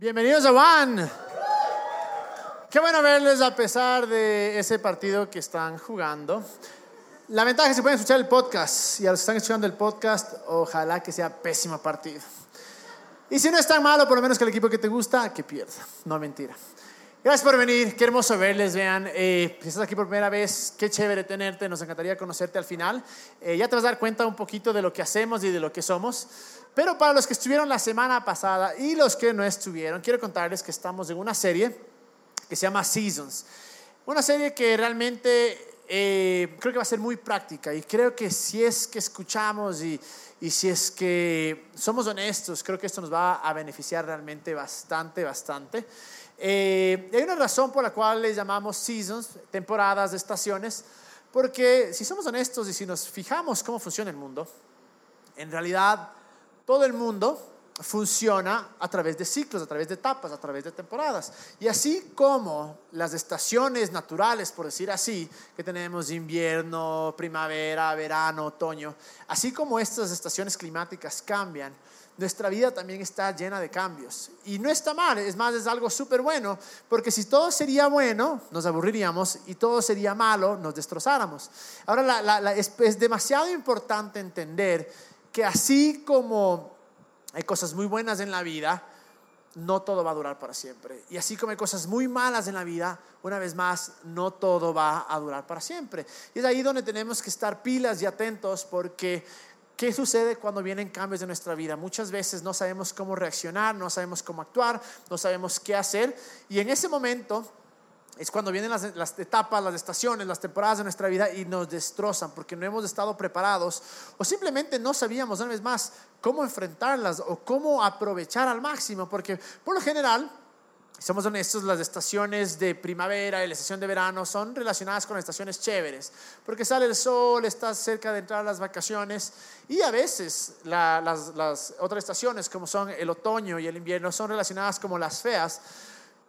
Bienvenidos a One. Qué bueno verles a pesar de ese partido que están jugando. La ventaja es que pueden escuchar el podcast y a los que están escuchando el podcast, ojalá que sea pésimo partido. Y si no es tan malo, por lo menos que el equipo que te gusta, que pierda. No mentira. Gracias por venir, qué hermoso verles, vean, eh, si estás aquí por primera vez, qué chévere tenerte, nos encantaría conocerte al final. Eh, ya te vas a dar cuenta un poquito de lo que hacemos y de lo que somos. Pero para los que estuvieron la semana pasada y los que no estuvieron, quiero contarles que estamos en una serie que se llama Seasons. Una serie que realmente eh, creo que va a ser muy práctica y creo que si es que escuchamos y, y si es que somos honestos, creo que esto nos va a beneficiar realmente bastante, bastante. Eh, hay una razón por la cual les llamamos seasons, temporadas, estaciones, porque si somos honestos y si nos fijamos cómo funciona el mundo, en realidad todo el mundo funciona a través de ciclos, a través de etapas, a través de temporadas. Y así como las estaciones naturales, por decir así, que tenemos invierno, primavera, verano, otoño, así como estas estaciones climáticas cambian, nuestra vida también está llena de cambios. Y no está mal, es más, es algo súper bueno, porque si todo sería bueno, nos aburriríamos, y todo sería malo, nos destrozáramos. Ahora, es, es demasiado importante entender que así como hay cosas muy buenas en la vida, no todo va a durar para siempre. Y así como hay cosas muy malas en la vida, una vez más, no todo va a durar para siempre. Y es ahí donde tenemos que estar pilas y atentos porque ¿qué sucede cuando vienen cambios en nuestra vida? Muchas veces no sabemos cómo reaccionar, no sabemos cómo actuar, no sabemos qué hacer. Y en ese momento es cuando vienen las, las, etapas, las estaciones, las temporadas de nuestra vida y nos destrozan porque no hemos estado preparados o simplemente no sabíamos, una vez más, cómo enfrentarlas o cómo aprovechar al máximo, porque por lo general, somos honestos, las estaciones de primavera y la estación de verano son relacionadas con estaciones chéveres, porque sale el sol, estás cerca de entrar a las vacaciones y a veces las, las otras estaciones como son el otoño y el invierno son relacionadas como las feas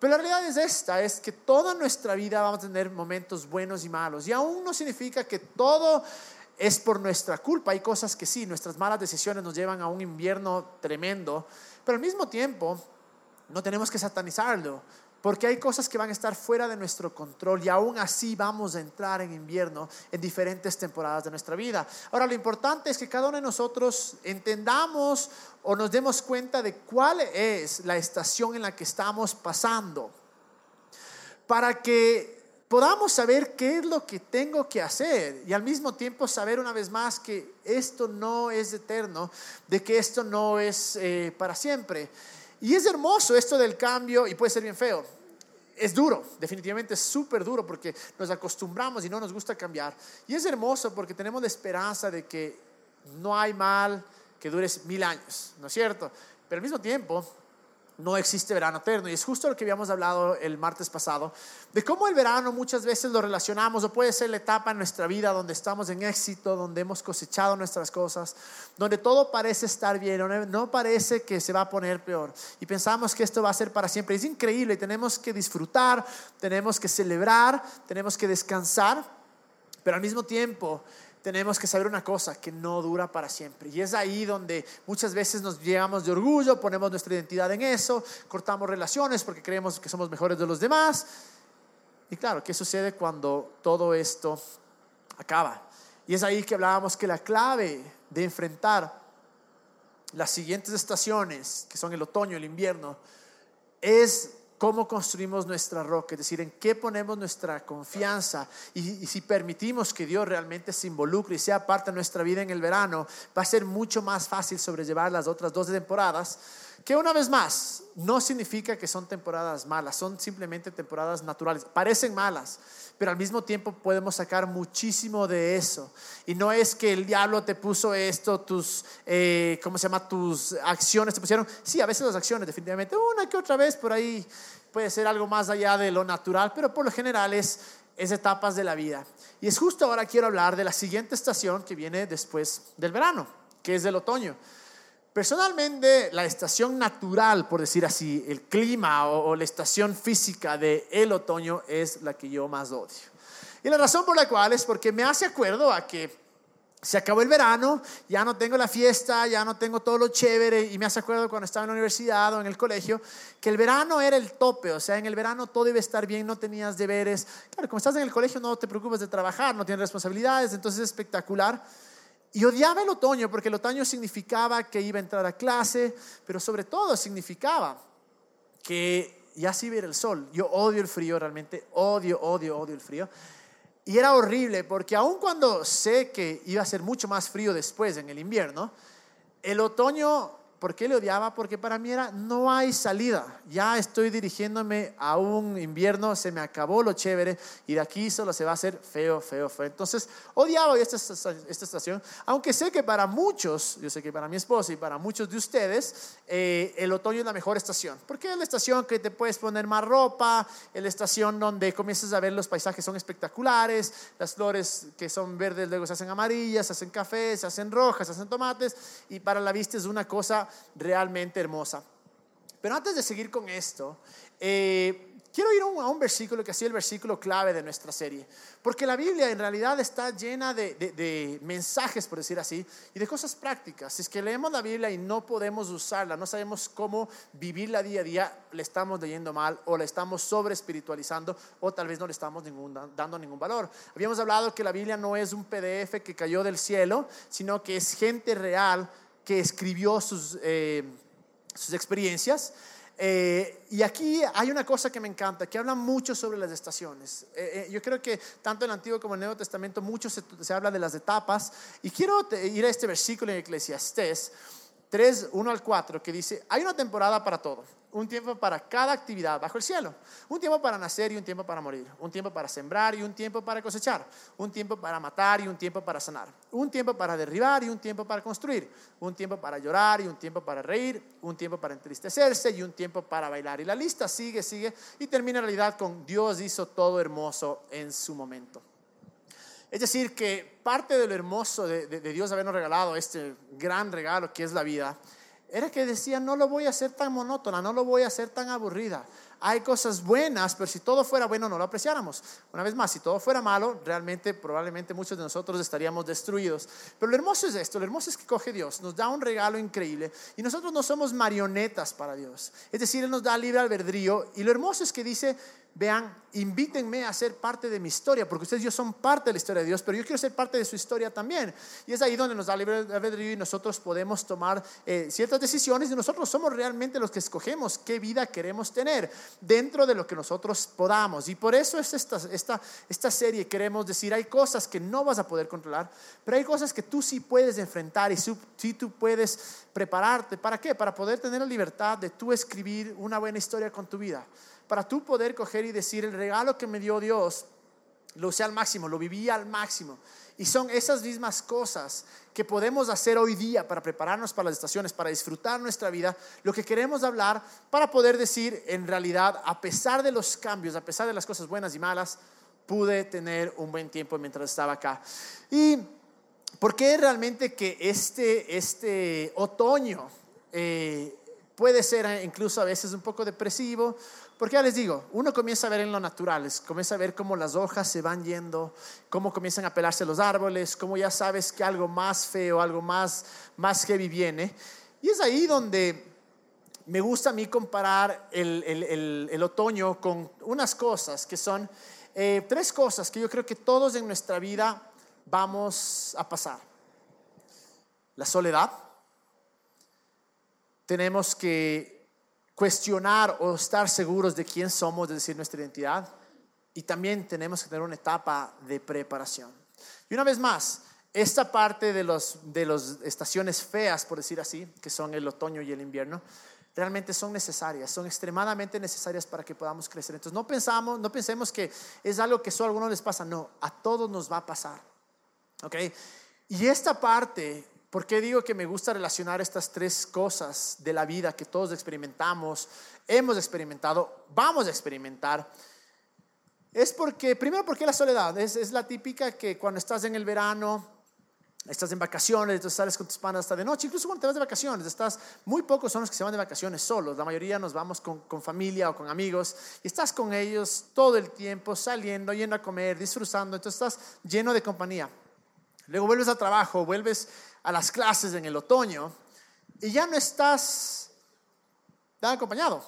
pero la realidad es esta, es que toda nuestra vida vamos a tener momentos buenos y malos. Y aún no significa que todo es por nuestra culpa. Hay cosas que sí, nuestras malas decisiones nos llevan a un invierno tremendo. Pero al mismo tiempo, no tenemos que satanizarlo. Porque hay cosas que van a estar fuera de nuestro control y aún así vamos a entrar en invierno en diferentes temporadas de nuestra vida. Ahora, lo importante es que cada uno de nosotros entendamos o nos demos cuenta de cuál es la estación en la que estamos pasando para que podamos saber qué es lo que tengo que hacer y al mismo tiempo saber una vez más que esto no es eterno, de que esto no es eh, para siempre. Y es hermoso esto del cambio y puede ser bien feo. Es duro, definitivamente es súper duro porque nos acostumbramos y no nos gusta cambiar. Y es hermoso porque tenemos la esperanza de que no hay mal que dure mil años, ¿no es cierto? Pero al mismo tiempo, no existe verano eterno. Y es justo lo que habíamos hablado el martes pasado, de cómo el verano muchas veces lo relacionamos, o puede ser la etapa en nuestra vida donde estamos en éxito, donde hemos cosechado nuestras cosas, donde todo parece estar bien, no parece que se va a poner peor. Y pensamos que esto va a ser para siempre. Es increíble tenemos que disfrutar, tenemos que celebrar, tenemos que descansar, pero al mismo tiempo tenemos que saber una cosa, que no dura para siempre. Y es ahí donde muchas veces nos llegamos de orgullo, ponemos nuestra identidad en eso, cortamos relaciones porque creemos que somos mejores de los demás. Y claro, ¿qué sucede cuando todo esto acaba? Y es ahí que hablábamos que la clave de enfrentar las siguientes estaciones, que son el otoño, el invierno, es cómo construimos nuestra roca, es decir, en qué ponemos nuestra confianza y, si permitimos que Dios realmente se involucre y sea parte de nuestra vida en el verano, va a ser mucho más fácil sobrellevar las otras dos temporadas, que una vez más, no significa que son temporadas malas, son simplemente temporadas naturales, parecen malas, pero al mismo tiempo podemos sacar muchísimo de eso. Y no es que el diablo te puso esto, tus, eh, ¿cómo se llama? Tus acciones te pusieron. Sí, a veces las acciones, definitivamente, una que otra vez por ahí puede ser algo más allá de lo natural, pero por lo general es, es etapas de la vida. Y es justo ahora quiero hablar de la siguiente estación que viene después del verano, que es del otoño. Personalmente, la estación natural, por decir así, el clima o, la estación física del el otoño es la que yo más odio. Y la razón por la cual es porque me hace acuerdo a que se acabó el verano, ya no tengo la fiesta, ya no tengo todo lo chévere. Y me hace acuerdo cuando estaba en la universidad o en el colegio, que el verano era el tope, o sea, en el verano todo iba a estar bien, no tenías deberes. Claro, como estás en el colegio no te preocupes de trabajar, no tienes responsabilidades, entonces es espectacular. Y odiaba el otoño porque el otoño significaba que iba a entrar a clase, pero sobre todo significaba que ya sí ir el sol. Yo odio el frío, realmente odio, odio, odio el frío. Y era horrible porque aun cuando sé que iba a ser mucho más frío después en el invierno, el otoño ¿Por qué le odiaba? Porque para mí era, no hay salida. Ya estoy dirigiéndome a un invierno, se me acabó lo chévere y de aquí solo se va a hacer feo, feo, feo. Entonces, odiaba esta, esta estación, aunque sé que para muchos, yo sé que para mi esposa y para muchos de ustedes, eh, el otoño es la mejor estación. Porque es la estación que te puedes poner más ropa, es la estación donde comienzas a ver los paisajes son espectaculares, las flores que son verdes luego se hacen amarillas, se hacen cafés, se hacen rojas, se hacen tomates y para la vista es una cosa realmente hermosa. Pero antes de seguir con esto, eh, quiero ir a un, versículo que ha sido el versículo clave de nuestra serie, porque la Biblia en realidad está llena de, mensajes, por decir así, y de cosas prácticas. Si es que leemos la Biblia y no podemos usarla, no sabemos cómo vivirla día a día, le estamos leyendo mal o la estamos sobre espiritualizando o tal vez no le estamos dando ningún valor. Habíamos hablado que la Biblia no es un PDF que cayó del cielo, sino que es gente real escribió sus, eh, sus experiencias. Eh, y aquí hay una cosa que me encanta, que habla mucho sobre las estaciones. Eh, yo creo que tanto en el Antiguo como en el Nuevo Testamento mucho se, se habla de las etapas. Y quiero ir a este versículo en Eclesiastés 3, 1 al 4, que dice, hay una temporada para todo un tiempo para cada actividad bajo el cielo. Un tiempo para nacer y un tiempo para morir. Un tiempo para sembrar y un tiempo para cosechar. Un tiempo para matar y un tiempo para sanar. Un tiempo para derribar y un tiempo para construir. Un tiempo para llorar y un tiempo para reír. Un tiempo para entristecerse y un tiempo para bailar. Y la lista sigue, sigue y termina en realidad con Dios hizo todo hermoso en su momento. Es decir, que parte de lo hermoso de, de Dios habernos regalado este gran regalo que es la vida era que decía, no lo voy a hacer tan monótona, no lo voy a hacer tan aburrida. Hay cosas buenas, pero si todo fuera bueno no lo apreciáramos. Una vez más, si todo fuera malo, realmente probablemente muchos de nosotros estaríamos destruidos. Pero lo hermoso es esto, lo hermoso es que coge Dios, nos da un regalo increíble y nosotros no somos marionetas para Dios. Es decir, Él nos da libre albedrío y lo hermoso es que dice, vean, invítenme a ser parte de mi historia, porque ustedes yo son parte de la historia de Dios, pero yo quiero ser parte de su historia también. Y es ahí donde nos da libre albedrío y nosotros podemos tomar eh, ciertas decisiones y nosotros somos realmente los que escogemos qué vida queremos tener dentro de lo que nosotros podamos. Y por eso es esta, esta, serie, queremos decir, hay cosas que no vas a poder controlar, pero hay cosas que tú sí puedes enfrentar y sí tú puedes prepararte. ¿Para qué? Para poder tener la libertad de tú escribir una buena historia con tu vida para tú poder coger y decir, el regalo que me dio Dios, lo usé al máximo, lo viví al máximo. Y son esas mismas cosas que podemos hacer hoy día para prepararnos para las estaciones, para disfrutar nuestra vida, lo que queremos hablar para poder decir, en realidad, a pesar de los cambios, a pesar de las cosas buenas y malas, pude tener un buen tiempo mientras estaba acá. Y por qué realmente que este, este otoño eh, puede ser incluso a veces un poco depresivo, porque ya les digo, uno comienza a ver en lo natural, comienza a ver cómo las hojas se van yendo, cómo comienzan a pelarse los árboles, cómo ya sabes que algo más feo, algo más, más heavy viene. Y es ahí donde me gusta a mí comparar el, otoño con unas cosas que son eh, tres cosas que yo creo que todos en nuestra vida vamos a pasar. La soledad. Tenemos que cuestionar o estar seguros de quién somos, de decir nuestra identidad. Y también tenemos que tener una etapa de preparación. Y una vez más, esta parte de las de los estaciones feas, por decir así, que son el otoño y el invierno, realmente son necesarias, son extremadamente necesarias para que podamos crecer. Entonces no pensamos, no pensemos que es algo que solo a algunos les pasa, no, a todos nos va a pasar. ¿Ok? Y esta parte ¿Por qué digo que me gusta relacionar estas tres cosas de la vida que todos experimentamos, hemos experimentado, vamos a experimentar? Es porque, primero porque la soledad, es, la típica que cuando estás en el verano, estás en vacaciones, entonces sales con tus panas hasta de noche, incluso cuando te vas de vacaciones, estás, muy pocos son los que se van de vacaciones solos, la mayoría nos vamos con, con, familia o con amigos y estás con ellos todo el tiempo, saliendo, yendo a comer, disfrutando, entonces estás lleno de compañía. Luego vuelves al trabajo, vuelves a las clases en el otoño y ya no estás tan acompañado.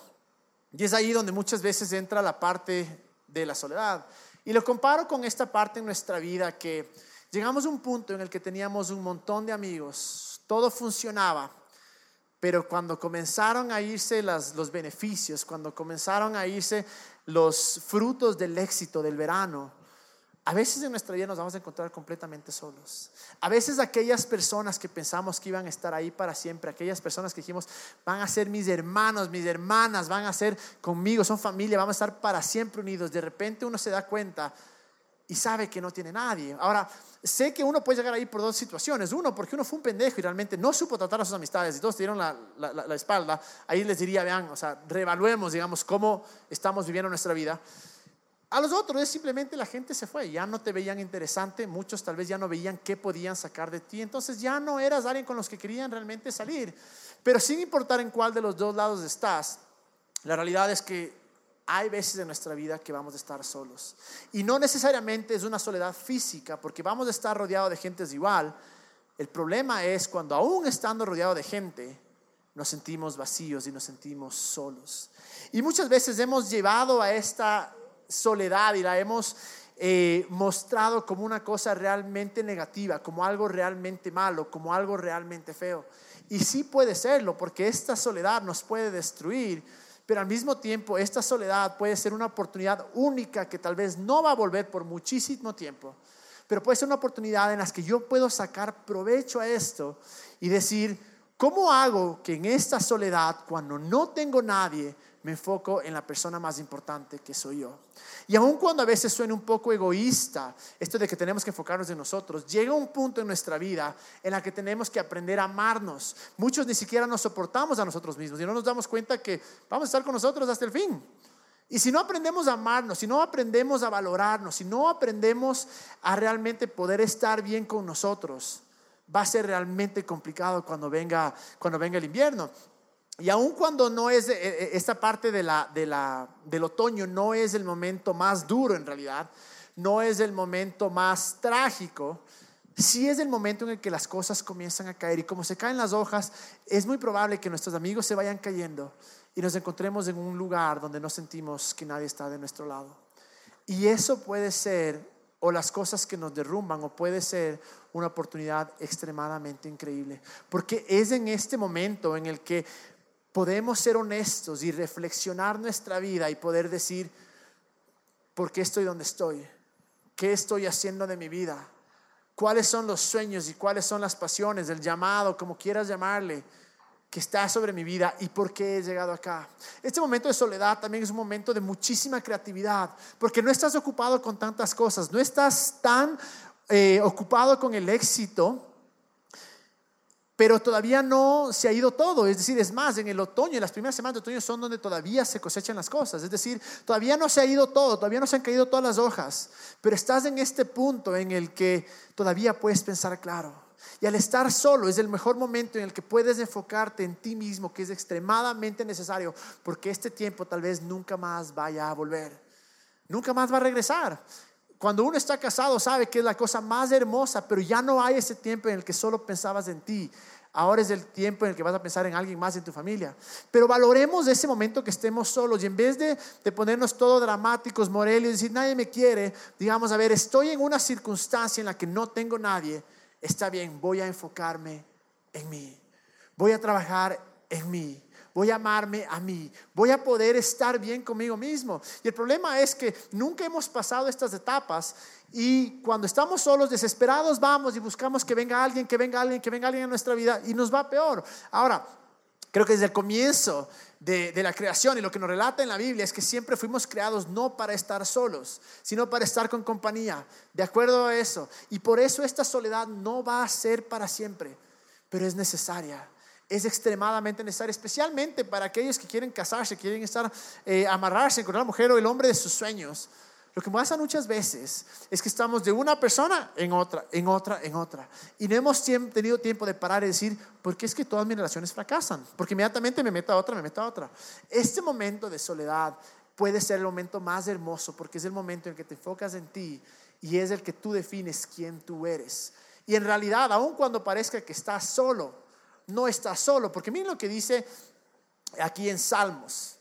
Y es ahí donde muchas veces entra la parte de la soledad. Y lo comparo con esta parte en nuestra vida que llegamos a un punto en el que teníamos un montón de amigos, todo funcionaba, pero cuando comenzaron a irse los beneficios, cuando comenzaron a irse los frutos del éxito del verano, a veces en nuestra vida nos vamos a encontrar completamente solos. A veces aquellas personas que pensamos que iban a estar ahí para siempre, aquellas personas que dijimos van a ser mis hermanos, mis hermanas, van a ser conmigo, son familia, vamos a estar para siempre unidos. De repente uno se da cuenta y sabe que no tiene nadie. Ahora, sé que uno puede llegar ahí por dos situaciones. Uno, porque uno fue un pendejo y realmente no supo tratar a sus amistades y todos dieron la, la espalda. Ahí les diría, vean, o sea, reevaluemos, digamos, cómo estamos viviendo nuestra vida. A los otros es simplemente la gente se fue, ya no te veían interesante, muchos tal vez ya no veían qué podían sacar de ti, entonces ya no eras alguien con los que querían realmente salir. Pero sin importar en cuál de los dos lados estás, la realidad es que hay veces en nuestra vida que vamos a estar solos. Y no necesariamente es una soledad física, porque vamos a estar rodeados de gente igual. El problema es cuando aún estando rodeado de gente, nos sentimos vacíos y nos sentimos solos. Y muchas veces hemos llevado a esta soledad y la hemos eh, mostrado como una cosa realmente negativa, como algo realmente malo, como algo realmente feo. Y sí puede serlo, porque esta soledad nos puede destruir, pero al mismo tiempo esta soledad puede ser una oportunidad única que tal vez no va a volver por muchísimo tiempo, pero puede ser una oportunidad en la que yo puedo sacar provecho a esto y decir, ¿cómo hago que en esta soledad, cuando no tengo nadie, me enfoco en la persona más importante que soy yo. Y aun cuando a veces suene un poco egoísta esto de que tenemos que enfocarnos en nosotros, llega un punto en nuestra vida en la que tenemos que aprender a amarnos. Muchos ni siquiera nos soportamos a nosotros mismos y no nos damos cuenta que vamos a estar con nosotros hasta el fin. Y si no aprendemos a amarnos, si no aprendemos a valorarnos, si no aprendemos a realmente poder estar bien con nosotros, va a ser realmente complicado cuando venga, cuando venga el invierno. Y aun cuando no es eh, eh, esta parte de la, de la, del otoño, no es el momento más duro en realidad, no es el momento más trágico, sí es el momento en el que las cosas comienzan a caer y como se caen las hojas, es muy probable que nuestros amigos se vayan cayendo y nos encontremos en un lugar donde no sentimos que nadie está de nuestro lado. Y eso puede ser o las cosas que nos derrumban o puede ser una oportunidad extremadamente increíble, porque es en este momento en el que podemos ser honestos y reflexionar nuestra vida y poder decir, ¿por qué estoy donde estoy? ¿Qué estoy haciendo de mi vida? ¿Cuáles son los sueños y cuáles son las pasiones, el llamado, como quieras llamarle, que está sobre mi vida y por qué he llegado acá? Este momento de soledad también es un momento de muchísima creatividad, porque no estás ocupado con tantas cosas, no estás tan eh, ocupado con el éxito pero todavía no se ha ido todo. Es decir, es más, en el otoño, en las primeras semanas de otoño son donde todavía se cosechan las cosas. Es decir, todavía no se ha ido todo, todavía no se han caído todas las hojas, pero estás en este punto en el que todavía puedes pensar claro. Y al estar solo es el mejor momento en el que puedes enfocarte en ti mismo, que es extremadamente necesario, porque este tiempo tal vez nunca más vaya a volver. Nunca más va a regresar. Cuando uno está casado sabe que es la cosa más hermosa, pero ya no hay ese tiempo en el que solo pensabas en ti. Ahora es el tiempo en el que vas a pensar en alguien más en tu familia. Pero valoremos ese momento que estemos solos y en vez de, de ponernos todo dramáticos, morelios, y decir nadie me quiere, digamos, a ver, estoy en una circunstancia en la que no tengo nadie, está bien, voy a enfocarme en mí. Voy a trabajar en mí voy a amarme a mí, voy a poder estar bien conmigo mismo. Y el problema es que nunca hemos pasado estas etapas y cuando estamos solos, desesperados, vamos y buscamos que venga alguien, que venga alguien, que venga alguien en nuestra vida y nos va peor. Ahora, creo que desde el comienzo de, de, la creación y lo que nos relata en la Biblia es que siempre fuimos creados no para estar solos, sino para estar con compañía, de acuerdo a eso. Y por eso esta soledad no va a ser para siempre, pero es necesaria es extremadamente necesario, especialmente para aquellos que quieren casarse, quieren estar, eh, amarrarse con la mujer o el hombre de sus sueños. Lo que pasa muchas veces es que estamos de una persona en otra, en otra, en otra. Y no hemos tenido tiempo de parar y decir, ¿por qué es que todas mis relaciones fracasan? Porque inmediatamente me meto a otra, me meto a otra. Este momento de soledad puede ser el momento más hermoso porque es el momento en que te enfocas en ti y es el que tú defines quién tú eres. Y en realidad, aun cuando parezca que estás solo, no estás solo, porque miren lo que dice aquí en Salmos.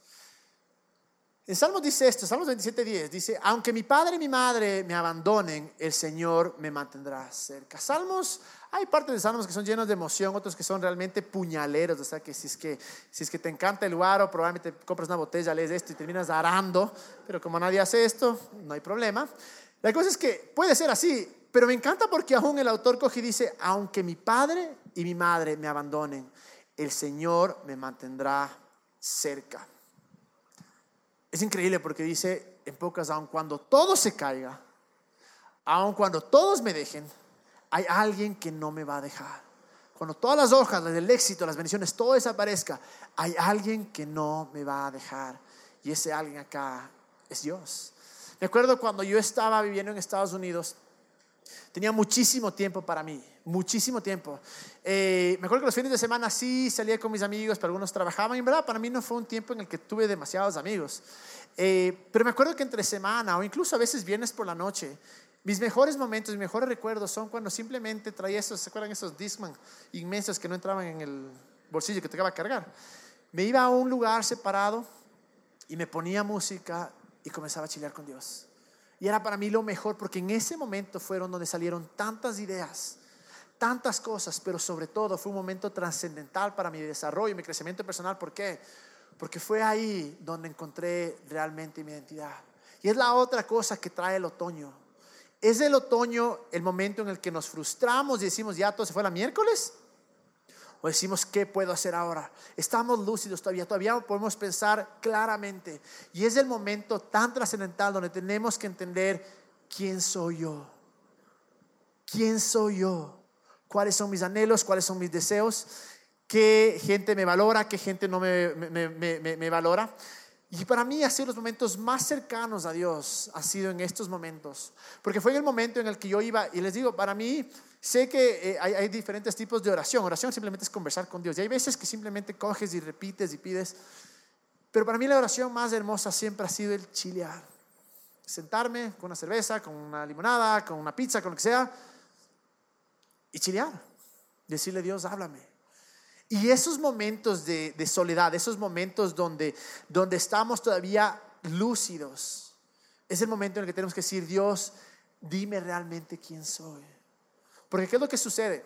En Salmos dice esto, Salmos 27.10, dice, aunque mi padre y mi madre me abandonen, el Señor me mantendrá cerca. Salmos, hay partes de Salmos que son llenos de emoción, otros que son realmente puñaleros, o sea que si es que, si es que te encanta el guaro, probablemente compras una botella, lees esto y terminas arando, pero como nadie hace esto, no hay problema. La cosa es que puede ser así, pero me encanta porque aún el autor coge y dice, aunque mi padre y mi madre me abandonen, el Señor me mantendrá cerca. Es increíble porque dice en pocas, aun cuando todo se caiga, aun cuando todos me dejen, hay alguien que no me va a dejar. Cuando todas las hojas del éxito, las bendiciones, todo desaparezca, hay alguien que no me va a dejar. Y ese alguien acá es Dios. Me acuerdo cuando yo estaba viviendo en Estados Unidos, tenía muchísimo tiempo para mí, muchísimo tiempo. Eh, me acuerdo que los fines de semana sí salía con mis amigos, pero algunos trabajaban. Y en verdad, para mí no fue un tiempo en el que tuve demasiados amigos. Eh, pero me acuerdo que entre semana o incluso a veces viernes por la noche, mis mejores momentos, mis mejores recuerdos son cuando simplemente traía esos, ¿se acuerdan esos Discman inmensos que no entraban en el bolsillo que de cargar? Me iba a un lugar separado y me ponía música y comenzaba a chilear con Dios. Y era para mí lo mejor porque en ese momento fueron donde salieron tantas ideas, tantas cosas, pero sobre todo fue un momento trascendental para mi desarrollo y mi crecimiento personal. ¿Por qué? Porque fue ahí donde encontré realmente mi identidad. Y es la otra cosa que trae el otoño. ¿Es el otoño el momento en el que nos frustramos y decimos, ya todo se fue la miércoles? O decimos, ¿qué puedo hacer ahora? Estamos lúcidos todavía, todavía podemos pensar claramente. Y es el momento tan trascendental donde tenemos que entender quién soy yo. ¿Quién soy yo? ¿Cuáles son mis anhelos? ¿Cuáles son mis deseos? ¿Qué gente me valora? ¿Qué gente no me, valora? Y para mí, así los momentos más cercanos a Dios ha sido en estos momentos. Porque fue en el momento en el que yo iba, y les digo, para mí, sé que eh, hay, hay, diferentes tipos de oración. Oración simplemente es conversar con Dios. Y hay veces que simplemente coges y repites y pides. Pero para mí la oración más hermosa siempre ha sido el chilear. Sentarme con una cerveza, con una limonada, con una pizza, con lo que sea. Y chilear. Decirle, Dios, háblame. Y esos momentos de, soledad, esos momentos donde, donde estamos todavía lúcidos, es el momento en el que tenemos que decir, Dios, dime realmente quién soy. Porque ¿qué es lo que sucede?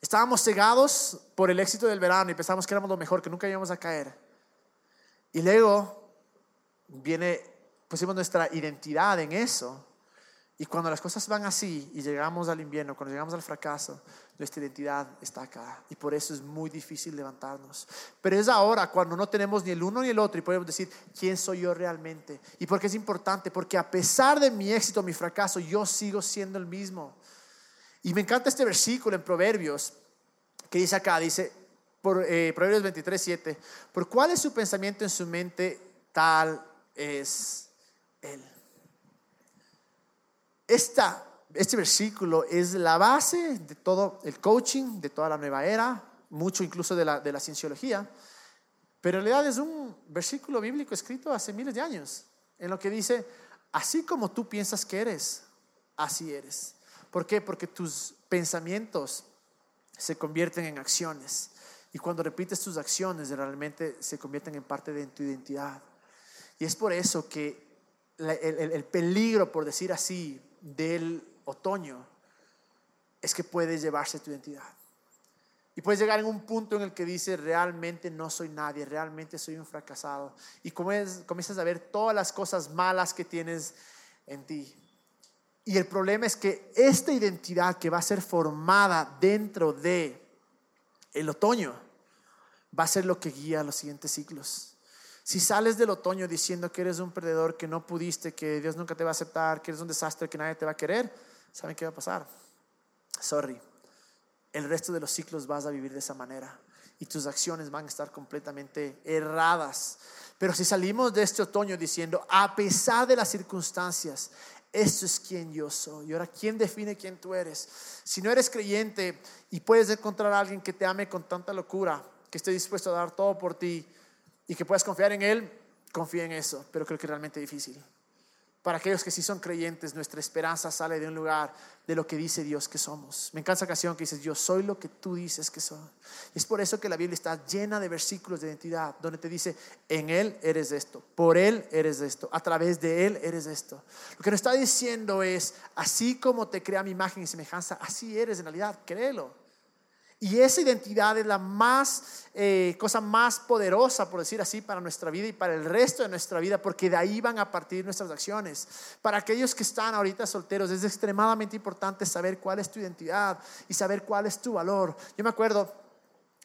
Estábamos cegados por el éxito del verano y pensamos que éramos lo mejor, que nunca íbamos a caer. Y luego viene, pusimos nuestra identidad en eso. Y cuando las cosas van así y llegamos al invierno, cuando llegamos al fracaso, nuestra identidad está acá. Y por eso es muy difícil levantarnos. Pero es ahora cuando no tenemos ni el uno ni el otro y podemos decir, ¿quién soy yo realmente? ¿Y por qué es importante? Porque a pesar de mi éxito, mi fracaso, yo sigo siendo el mismo. Y me encanta este versículo en Proverbios que dice acá, dice, eh, Proverbios 23, 7, por cuál es su pensamiento en su mente, tal es él este versículo es la base de todo el coaching, de toda la nueva era, mucho incluso de la, de la cienciología, pero en realidad es un versículo bíblico escrito hace miles de años, en lo que dice, así como tú piensas que eres, así eres. ¿Por qué? Porque tus pensamientos se convierten en acciones. Y cuando repites tus acciones, realmente se convierten en parte de tu identidad. Y es por eso que el peligro, por decir así, del otoño es que puedes llevarse tu identidad. Y puedes llegar en un punto en el que dices, realmente no soy nadie, realmente soy un fracasado. Y comienzas a ver todas las cosas malas que tienes en ti. Y el problema es que esta identidad que va a ser formada dentro de el otoño va a ser lo que guía los siguientes ciclos. Si sales del otoño diciendo que eres un perdedor, que no pudiste, que Dios nunca te va a aceptar, que eres un desastre, que nadie te va a querer, ¿saben qué va a pasar? Sorry. El resto de los ciclos vas a vivir de esa manera y tus acciones van a estar completamente erradas. Pero si salimos de este otoño diciendo, a pesar de las circunstancias, esto es quien yo soy. Y ahora, ¿quién define quién tú eres? Si no eres creyente y puedes encontrar a alguien que te ame con tanta locura, que esté dispuesto a dar todo por ti, y que puedas confiar en Él, confía en eso, pero creo que es realmente difícil. Para aquellos que sí son creyentes, nuestra esperanza sale de un lugar de lo que dice Dios que somos. Me encanta esa canción que dice, yo soy lo que tú dices que soy. Es por eso que la Biblia está llena de versículos de identidad, donde te dice, en Él eres esto, por Él eres esto, a través de Él eres esto. Lo que nos está diciendo es, así como te crea mi imagen y semejanza, así eres en realidad, créelo. Y esa identidad es la más, eh, cosa más poderosa, por decir así, para nuestra vida y para el resto de nuestra vida, porque de ahí van a partir nuestras acciones. Para aquellos que están ahorita solteros, es extremadamente importante saber cuál es tu identidad y saber cuál es tu valor. Yo me acuerdo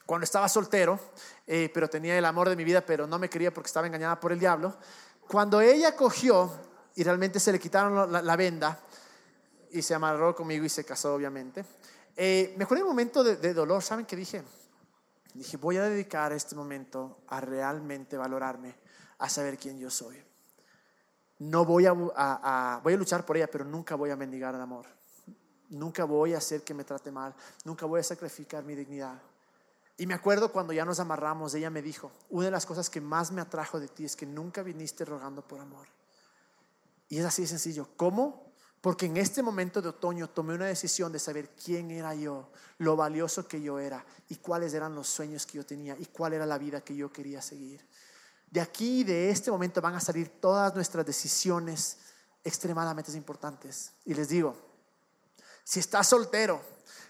cuando estaba soltero, eh, pero tenía el amor de mi vida, pero no me quería porque estaba engañada por el diablo. Cuando ella cogió y realmente se le quitaron la, la venda y se amarró conmigo y se casó, obviamente. Eh, me acuerdo un momento de, dolor, ¿saben qué dije? Dije, voy a dedicar este momento a realmente valorarme, a saber quién yo soy. No voy a, voy a luchar por ella, pero nunca voy a mendigar el amor. Nunca voy a hacer que me trate mal. Nunca voy a sacrificar mi dignidad. Y me acuerdo cuando ya nos amarramos, ella me dijo, una de las cosas que más me atrajo de ti es que nunca viniste rogando por amor. Y es así de sencillo. ¿Cómo? Porque en este momento de otoño tomé una decisión de saber quién era yo, lo valioso que yo era y cuáles eran los sueños que yo tenía y cuál era la vida que yo quería seguir. De aquí, de este momento, van a salir todas nuestras decisiones extremadamente importantes. Y les digo, si estás soltero,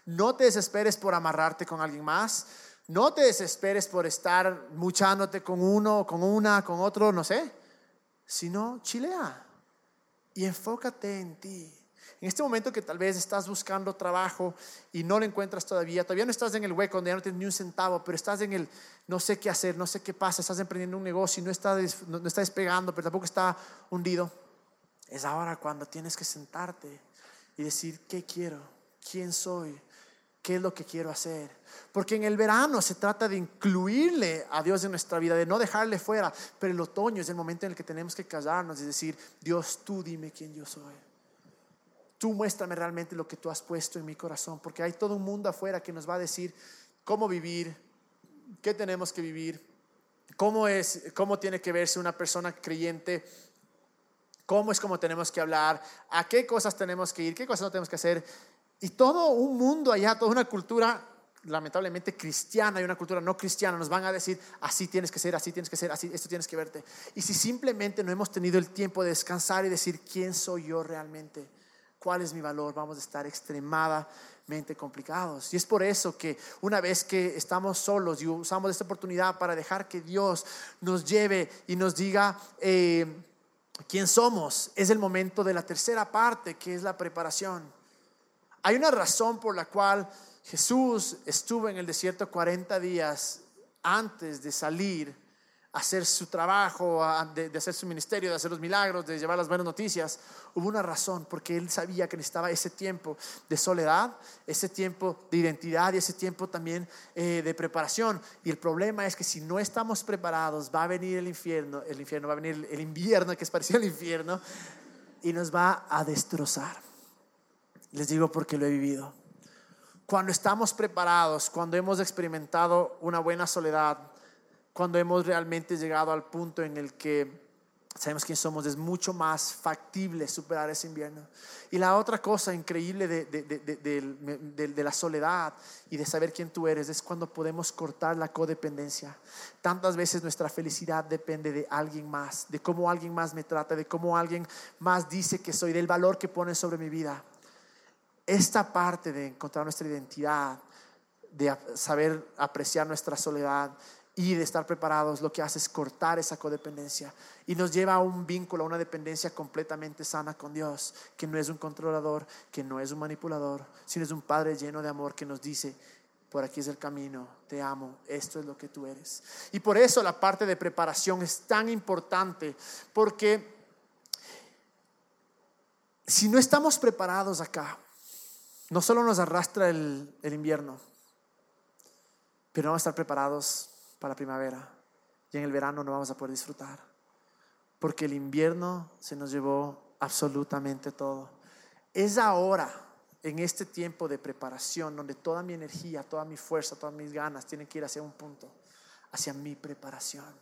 no te desesperes por amarrarte con alguien más, no te desesperes por estar muchándote con uno, con una, con otro, no sé, sino chilea y enfócate en ti. En este momento que tal vez estás buscando trabajo y no lo encuentras todavía, todavía no estás en el hueco donde ya no tienes ni un centavo, pero estás en el no sé qué hacer, no sé qué pasa, estás emprendiendo un negocio y no está, no está despegando, pero tampoco está hundido. Es ahora cuando tienes que sentarte y decir, ¿qué quiero? ¿Quién soy? ¿Qué es lo que quiero hacer? Porque en el verano se trata de incluirle a Dios en nuestra vida, de no dejarle fuera. Pero el otoño es el momento en el que tenemos que callarnos y decir, Dios, tú dime quién yo soy. Tú muéstrame realmente lo que tú has puesto en mi corazón. Porque hay todo un mundo afuera que nos va a decir cómo vivir, qué tenemos que vivir, cómo es, cómo tiene que verse una persona creyente cómo es como tenemos que hablar, a qué cosas tenemos que ir, qué cosas no tenemos que hacer. Y todo un mundo allá, toda una cultura lamentablemente cristiana y una cultura no cristiana nos van a decir, así tienes que ser, así tienes que ser, así, esto tienes que verte. Y si simplemente no hemos tenido el tiempo de descansar y decir, ¿quién soy yo realmente? ¿Cuál es mi valor? Vamos a estar extremadamente complicados. Y es por eso que una vez que estamos solos y usamos esta oportunidad para dejar que Dios nos lleve y nos diga eh, quién somos, es el momento de la tercera parte, que es la preparación. Hay una razón por la cual Jesús estuvo en el desierto 40 días antes de salir a hacer su trabajo, de, hacer su ministerio, de hacer los milagros, de llevar las buenas noticias. Hubo una razón, porque él sabía que necesitaba ese tiempo de soledad, ese tiempo de identidad y ese tiempo también eh, de preparación. Y el problema es que si no estamos preparados, va a venir el infierno, el infierno va a venir el invierno, que es parecido al infierno, y nos va a destrozar. Les digo porque lo he vivido. Cuando estamos preparados, cuando hemos experimentado una buena soledad, cuando hemos realmente llegado al punto en el que sabemos quién somos, es mucho más factible superar ese invierno. Y la otra cosa increíble de, de, de, la soledad y de saber quién tú eres es cuando podemos cortar la codependencia. Tantas veces nuestra felicidad depende de alguien más, de cómo alguien más me trata, de cómo alguien más dice que soy, del valor que pone sobre mi vida esta parte de encontrar nuestra identidad, de saber apreciar nuestra soledad y de estar preparados, lo que hace es cortar esa codependencia y nos lleva a un vínculo, a una dependencia completamente sana con Dios, que no es un controlador, que no es un manipulador, sino es un Padre lleno de amor que nos dice, por aquí es el camino, te amo, esto es lo que tú eres. Y por eso la parte de preparación es tan importante, porque si no estamos preparados acá, no solo nos arrastra el, invierno, pero vamos a estar preparados para la primavera. Y en el verano no vamos a poder disfrutar. Porque el invierno se nos llevó absolutamente todo. Es ahora, en este tiempo de preparación, donde toda mi energía, toda mi fuerza, todas mis ganas tienen que ir hacia un punto, hacia mi preparación.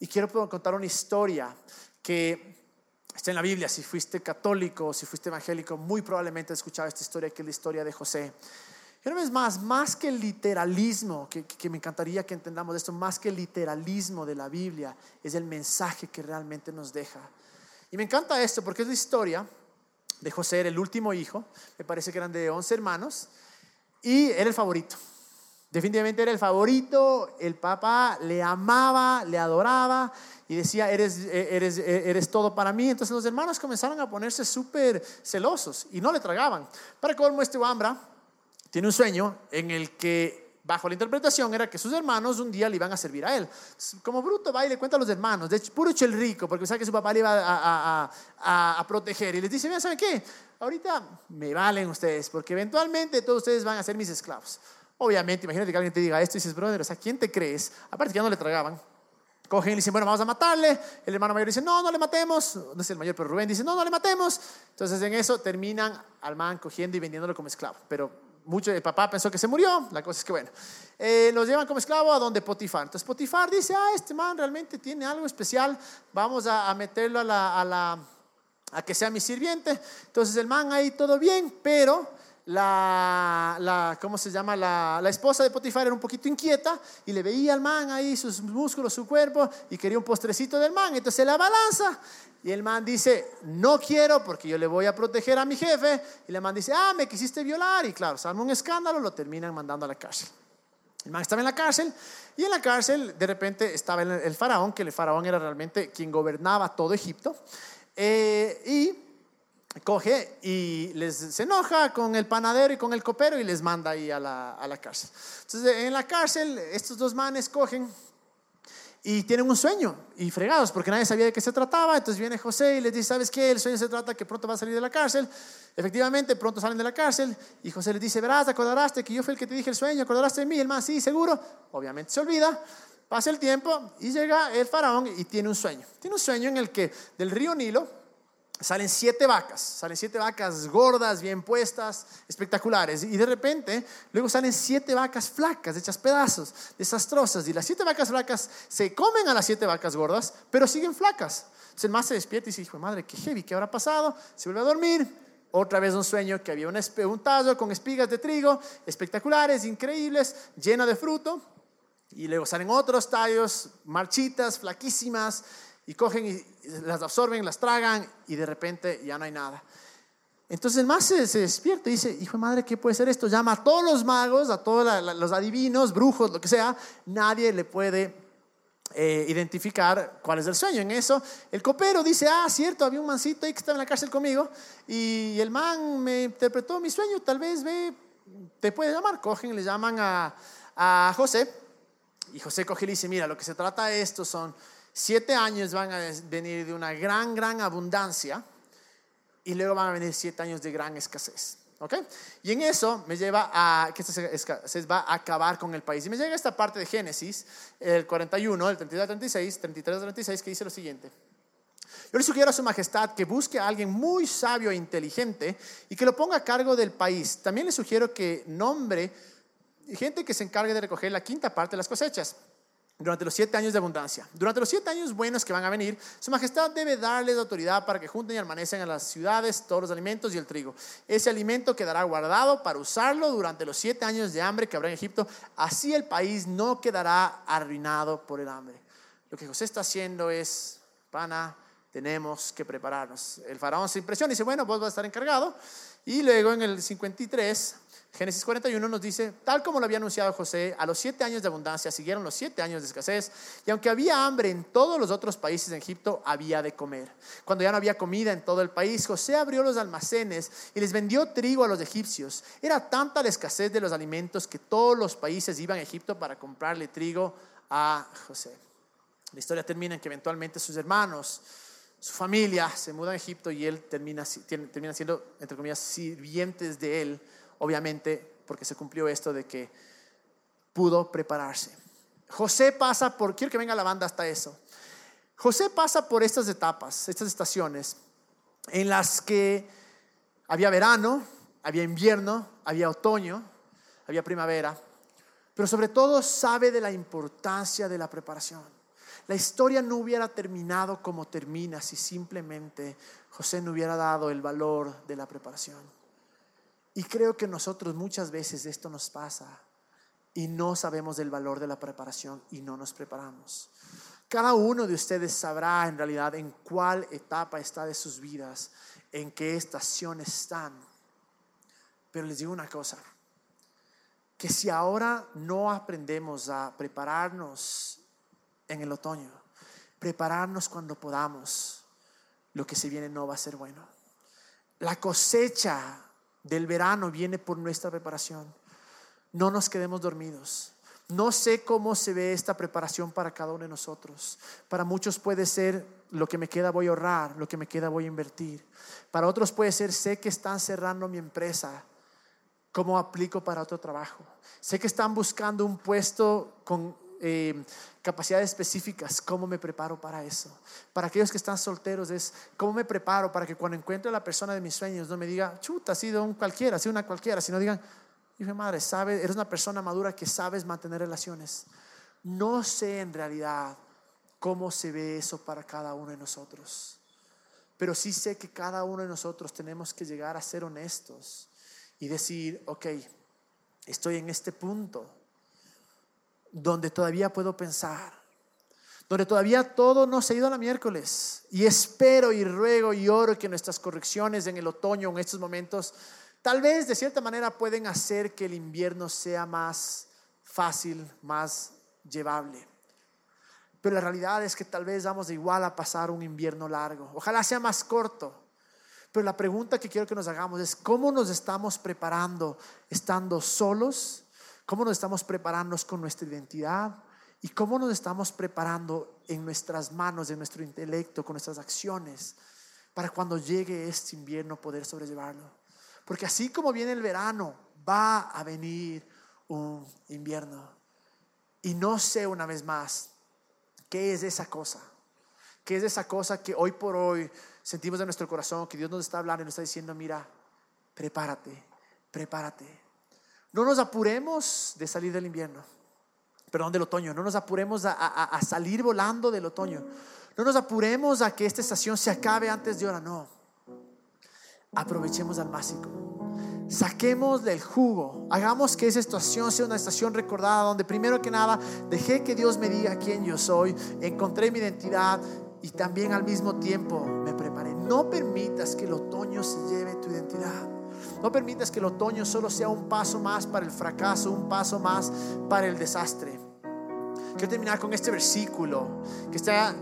Y quiero contar una historia que Está en la Biblia, si fuiste católico, si fuiste evangélico, muy probablemente has escuchado esta historia, que es la historia de José. Y una vez más, más que el literalismo, que, me encantaría que entendamos esto, más que el literalismo de la Biblia, es el mensaje que realmente nos deja. Y me encanta esto porque es la historia de José, era el último hijo, me parece que eran de 11 hermanos, y era el favorito. Definitivamente era el favorito, el papá le amaba, le adoraba decía, eres, eres, eres todo para mí. Entonces los hermanos comenzaron a ponerse súper celosos y no le tragaban. Para colmo, este Wambra tiene un sueño en el que, bajo la interpretación, era que sus hermanos un día le iban a servir a él. Como bruto va y le cuenta a los hermanos, de hecho, puro el rico, porque sabe que su papá le iba a, a, a, proteger. Y les dice, mira, ¿saben qué? Ahorita me valen ustedes, porque eventualmente todos ustedes van a ser mis esclavos. Obviamente, imagínate que alguien te diga esto y dices, brother, sea, ¿quién te crees? Aparte que ya no le tragaban. Cogen y dicen, bueno, vamos a matarle. El hermano mayor dice, no, no le matemos. No es el mayor, pero Rubén dice, no, no le matemos. Entonces en eso terminan al man cogiendo y vendiéndolo como esclavo. Pero mucho, el papá pensó que se murió. La cosa es que, bueno, eh, llevan como esclavo a donde Potifar. Entonces Potifar dice, ah, este man realmente tiene algo especial. Vamos a, meterlo a la, a la, a que sea mi sirviente. Entonces el man ahí todo bien, pero la, la, ¿cómo se llama? La, la, esposa de Potifar era un poquito inquieta y le veía al man ahí, sus músculos, su cuerpo, y quería un postrecito del man. Entonces la balanza y el man dice, no quiero porque yo le voy a proteger a mi jefe. Y el man dice, ah, me quisiste violar. Y claro, se arma un escándalo, lo terminan mandando a la cárcel. El man estaba en la cárcel y en la cárcel de repente estaba el, faraón, que el faraón era realmente quien gobernaba todo Egipto. Eh, y coge y les, se enoja con el panadero y con el copero y les manda ahí a la, a la cárcel. Entonces, en la cárcel, estos dos manes cogen y tienen un sueño y fregados porque nadie sabía de qué se trataba. Entonces viene José y les dice, ¿sabes qué? El sueño se trata que pronto va a salir de la cárcel. Efectivamente, pronto salen de la cárcel y José les dice, verás, acordarás que yo fui el que te dije el sueño, acordarás de mí, el más, sí, seguro. Obviamente se olvida. Pasa el tiempo y llega el faraón y tiene un sueño. Tiene un sueño en el que del río Nilo salen siete vacas, salen siete vacas gordas, bien puestas, espectaculares. Y de repente, luego salen siete vacas flacas, hechas pedazos, desastrosas. Y las siete vacas flacas se comen a las siete vacas gordas, pero siguen flacas. Entonces el más se despierta y dice, hijo madre, qué heavy, ¿qué habrá pasado? Se vuelve a dormir. Otra vez un sueño que había un, un tallo con espigas de trigo, espectaculares, increíbles, lleno de fruto. Y luego salen otros tallos, marchitas, flaquísimas, y cogen y las absorben, las tragan y de repente ya no hay nada. Entonces el más se, despierta y dice, hijo de madre, ¿qué puede ser esto? Llama a todos los magos, a todos los adivinos, brujos, lo que sea, nadie le puede eh, identificar cuál es el sueño. En eso, el copero dice, ah, cierto, había un mancito ahí que estaba en la cárcel conmigo y el man me interpretó mi sueño, tal vez ve, te puede llamar. Cogen le llaman a, a José y José coge y le dice, mira, lo que se trata esto son Siete años van a venir de una gran, gran abundancia y luego van a venir siete años de gran escasez. ¿Ok? Y en eso me lleva a que esta escasez va a acabar con el país. Y me llega esta parte de Génesis, el 41, el 32 36, 33 36, que dice lo siguiente. Yo le sugiero a su majestad que busque a alguien muy sabio e inteligente y que lo ponga a cargo del país. También le sugiero que nombre gente que se encargue de recoger la quinta parte de las cosechas durante los siete años de abundancia. Durante los siete años buenos que van a venir, Su Majestad debe darles autoridad para que junten y almacenen en las ciudades todos los alimentos y el trigo. Ese alimento quedará guardado para usarlo durante los siete años de hambre que habrá en Egipto. Así el país no quedará arruinado por el hambre. Lo que José está haciendo es, pana, tenemos que prepararnos. El faraón se impresiona y dice, bueno, vos vas a estar encargado. Y luego en el 53 Génesis 41 nos dice, tal como lo había anunciado José, a los siete años de abundancia siguieron los siete años de escasez, y aunque había hambre en todos los otros países de Egipto, había de comer. Cuando ya no había comida en todo el país, José abrió los almacenes y les vendió trigo a los egipcios. Era tanta la escasez de los alimentos que todos los países iban a Egipto para comprarle trigo a José. La historia termina en que eventualmente sus hermanos, su familia se mudan a Egipto y él termina, termina siendo, entre comillas, sirvientes de él obviamente porque se cumplió esto de que pudo prepararse. José pasa por, quiero que venga la banda hasta eso. José pasa por estas etapas, estas estaciones, en las que había verano, había invierno, había otoño, había primavera, pero sobre todo sabe de la importancia de la preparación. La historia no hubiera terminado como termina si simplemente José no hubiera dado el valor de la preparación. Y creo que nosotros muchas veces esto nos pasa y no sabemos del valor de la preparación y no nos preparamos. Cada uno de ustedes sabrá en realidad en cuál etapa está de sus vidas, en qué estación están. Pero les digo una cosa, que si ahora no aprendemos a prepararnos en el otoño, prepararnos cuando podamos, lo que se viene no va a ser bueno. La cosecha del verano viene por nuestra preparación. No nos quedemos dormidos. No sé cómo se ve esta preparación para cada uno de nosotros. Para muchos puede ser lo que me queda voy a ahorrar, lo que me queda voy a invertir. Para otros puede ser sé que están cerrando mi empresa, ¿cómo aplico para otro trabajo? Sé que están buscando un puesto con eh, capacidades específicas, ¿cómo me preparo para eso? Para aquellos que están solteros es, ¿cómo me preparo para que cuando encuentre a la persona de mis sueños no me diga, chuta, ha sido un cualquiera, ha sido una cualquiera, sino digan, dije, madre, sabe, eres una persona madura que sabes mantener relaciones. No sé en realidad cómo se ve eso para cada uno de nosotros, pero sí sé que cada uno de nosotros tenemos que llegar a ser honestos y decir, ok, estoy en este punto donde todavía puedo pensar, donde todavía todo no se ha ido a la miércoles. Y espero y ruego y oro que nuestras correcciones en el otoño, en estos momentos, tal vez de cierta manera pueden hacer que el invierno sea más fácil, más llevable. Pero la realidad es que tal vez vamos de igual a pasar un invierno largo. Ojalá sea más corto. Pero la pregunta que quiero que nos hagamos es, ¿cómo nos estamos preparando estando solos cómo nos estamos preparando con nuestra identidad y cómo nos estamos preparando en nuestras manos, en nuestro intelecto, con nuestras acciones, para cuando llegue este invierno poder sobrellevarlo. Porque así como viene el verano, va a venir un invierno. Y no sé una vez más qué es esa cosa. ¿Qué es esa cosa que hoy por hoy sentimos en nuestro corazón, que Dios nos está hablando y nos está diciendo, mira, prepárate, prepárate. No nos apuremos de salir del invierno, perdón, del otoño. No nos apuremos a, salir volando del otoño. No nos apuremos a que esta estación se acabe antes de hora, no. Aprovechemos al máximo. Saquemos del jugo. Hagamos que esa estación sea una estación recordada donde primero que nada dejé que Dios me diga quién yo soy, encontré mi identidad y también al mismo tiempo me preparé. No permitas que el otoño se lleve tu identidad. No permitas que el otoño solo sea un paso más para el fracaso, un paso más para el desastre. Quiero terminar con este versículo que está,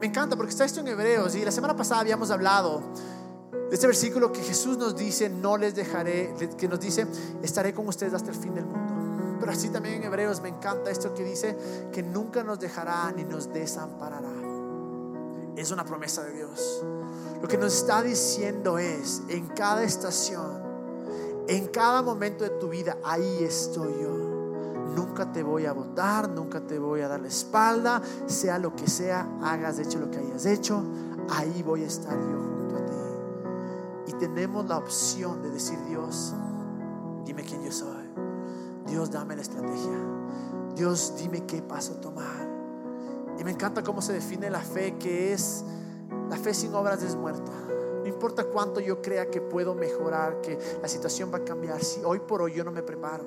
me encanta porque está esto en Hebreos y la semana pasada habíamos hablado de este versículo que Jesús nos dice, no les dejaré, que nos dice, estaré con ustedes hasta el fin del mundo. Pero así también en Hebreos me encanta esto que dice, que nunca nos dejará ni nos desamparará. Es una promesa de Dios. Lo que nos está diciendo es, en cada estación, en cada momento de tu vida, ahí estoy yo. Nunca te voy a votar, nunca te voy a dar la espalda, sea lo que sea, hagas hecho lo que hayas hecho, ahí voy a estar yo junto a ti. Y tenemos la opción de decir, Dios, dime quién yo soy. Dios, dame la estrategia. Dios, dime qué paso tomar. Y me encanta cómo se define la fe, que es, la fe sin obras es muerta. Importa cuánto yo crea que puedo mejorar, que la situación va a cambiar, si hoy por hoy yo no me preparo,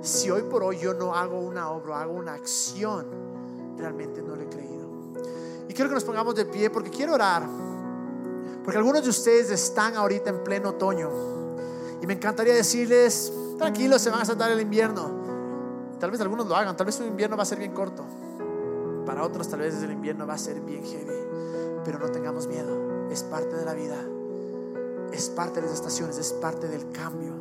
si hoy por hoy yo no hago una obra, hago una acción, realmente no lo he creído. Y quiero que nos pongamos de pie porque quiero orar, porque algunos de ustedes están ahorita en pleno otoño y me encantaría decirles, tranquilos, se van a saltar el invierno. Tal vez algunos lo hagan, tal vez un invierno va a ser bien corto. Para otros tal vez el invierno va a ser bien heavy, pero no tengamos miedo es parte de la vida, es parte de las estaciones, es parte del cambio.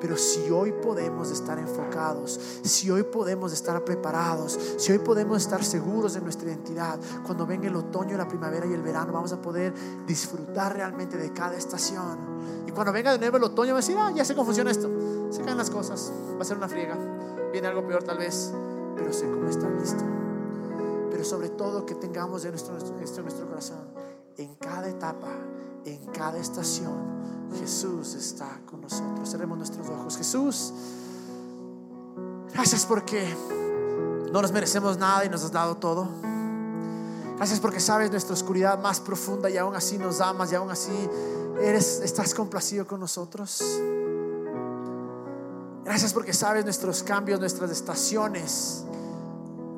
Pero si hoy podemos estar enfocados, si hoy podemos estar preparados, si hoy podemos estar seguros de nuestra identidad, cuando venga el otoño, la primavera y el verano, vamos a poder disfrutar realmente de cada estación. Y cuando venga de nuevo el otoño, va a decir, ah, ya sé cómo funciona esto. Se caen las cosas, va a ser una friega, viene algo peor tal vez, pero sé cómo estar listo. Pero sobre todo que tengamos de nuestro, en nuestro corazón en cada etapa, en cada estación, Jesús está con nosotros. Cerremos nuestros ojos. Jesús, gracias porque no nos merecemos nada y nos has dado todo. Gracias porque sabes nuestra oscuridad más profunda y aún así nos amas y aún así eres, estás complacido con nosotros. Gracias porque sabes nuestros cambios, nuestras estaciones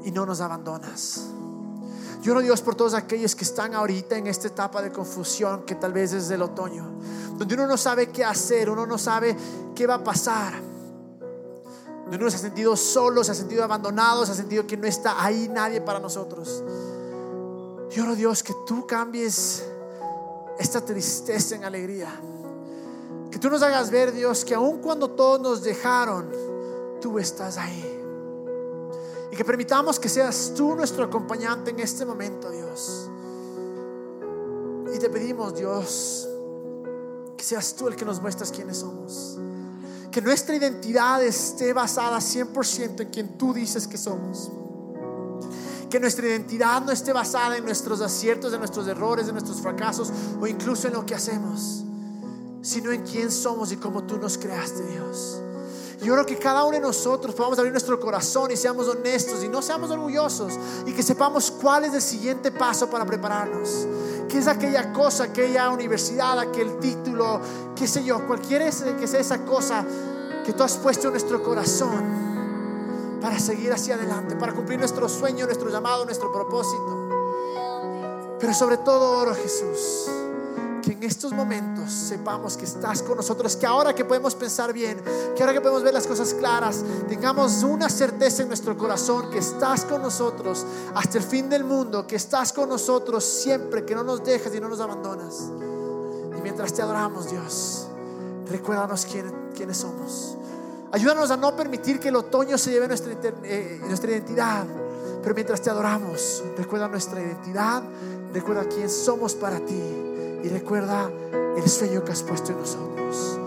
y no nos abandonas. Yo oro Dios por todos aquellos que están ahorita en esta etapa de confusión que tal vez es del otoño, donde uno no sabe qué hacer, uno no sabe qué va a pasar, donde uno se ha sentido solo, se ha sentido abandonado, se ha sentido que no está ahí nadie para nosotros. Yo oro Dios que tú cambies esta tristeza en alegría. Que tú nos hagas ver, Dios, que aun cuando todos nos dejaron, tú estás ahí. Que permitamos que seas tú nuestro acompañante en este momento, Dios. Y te pedimos, Dios, que seas tú el que nos muestras quiénes somos. Que nuestra identidad esté basada 100% en quien tú dices que somos. Que nuestra identidad no esté basada en nuestros aciertos, en nuestros errores, en nuestros fracasos o incluso en lo que hacemos, sino en quién somos y cómo tú nos creaste, Dios. Yo creo que cada uno de nosotros podamos abrir nuestro corazón y seamos honestos y no seamos orgullosos y que sepamos cuál es el siguiente paso para prepararnos. ¿Qué es aquella cosa, aquella universidad, aquel título, qué sé yo, cualquiera que sea esa cosa que tú has puesto en nuestro corazón? para seguir hacia adelante, para cumplir nuestro sueño, nuestro llamado, nuestro propósito. Pero sobre todo oro Jesús, que en estos momentos sepamos que estás con nosotros, que ahora que podemos pensar bien, que ahora que podemos ver las cosas claras, tengamos una certeza en nuestro corazón que estás con nosotros hasta el fin del mundo, que estás con nosotros siempre, que no nos dejas y no nos abandonas. Y mientras te adoramos, Dios, recuérdanos quién, quiénes somos. Ayúdanos a no permitir que el otoño se lleve nuestra, eh, nuestra identidad. Pero mientras te adoramos, recuerda nuestra identidad, recuerda quién somos para ti y recuerda el sueño que has puesto en nosotros.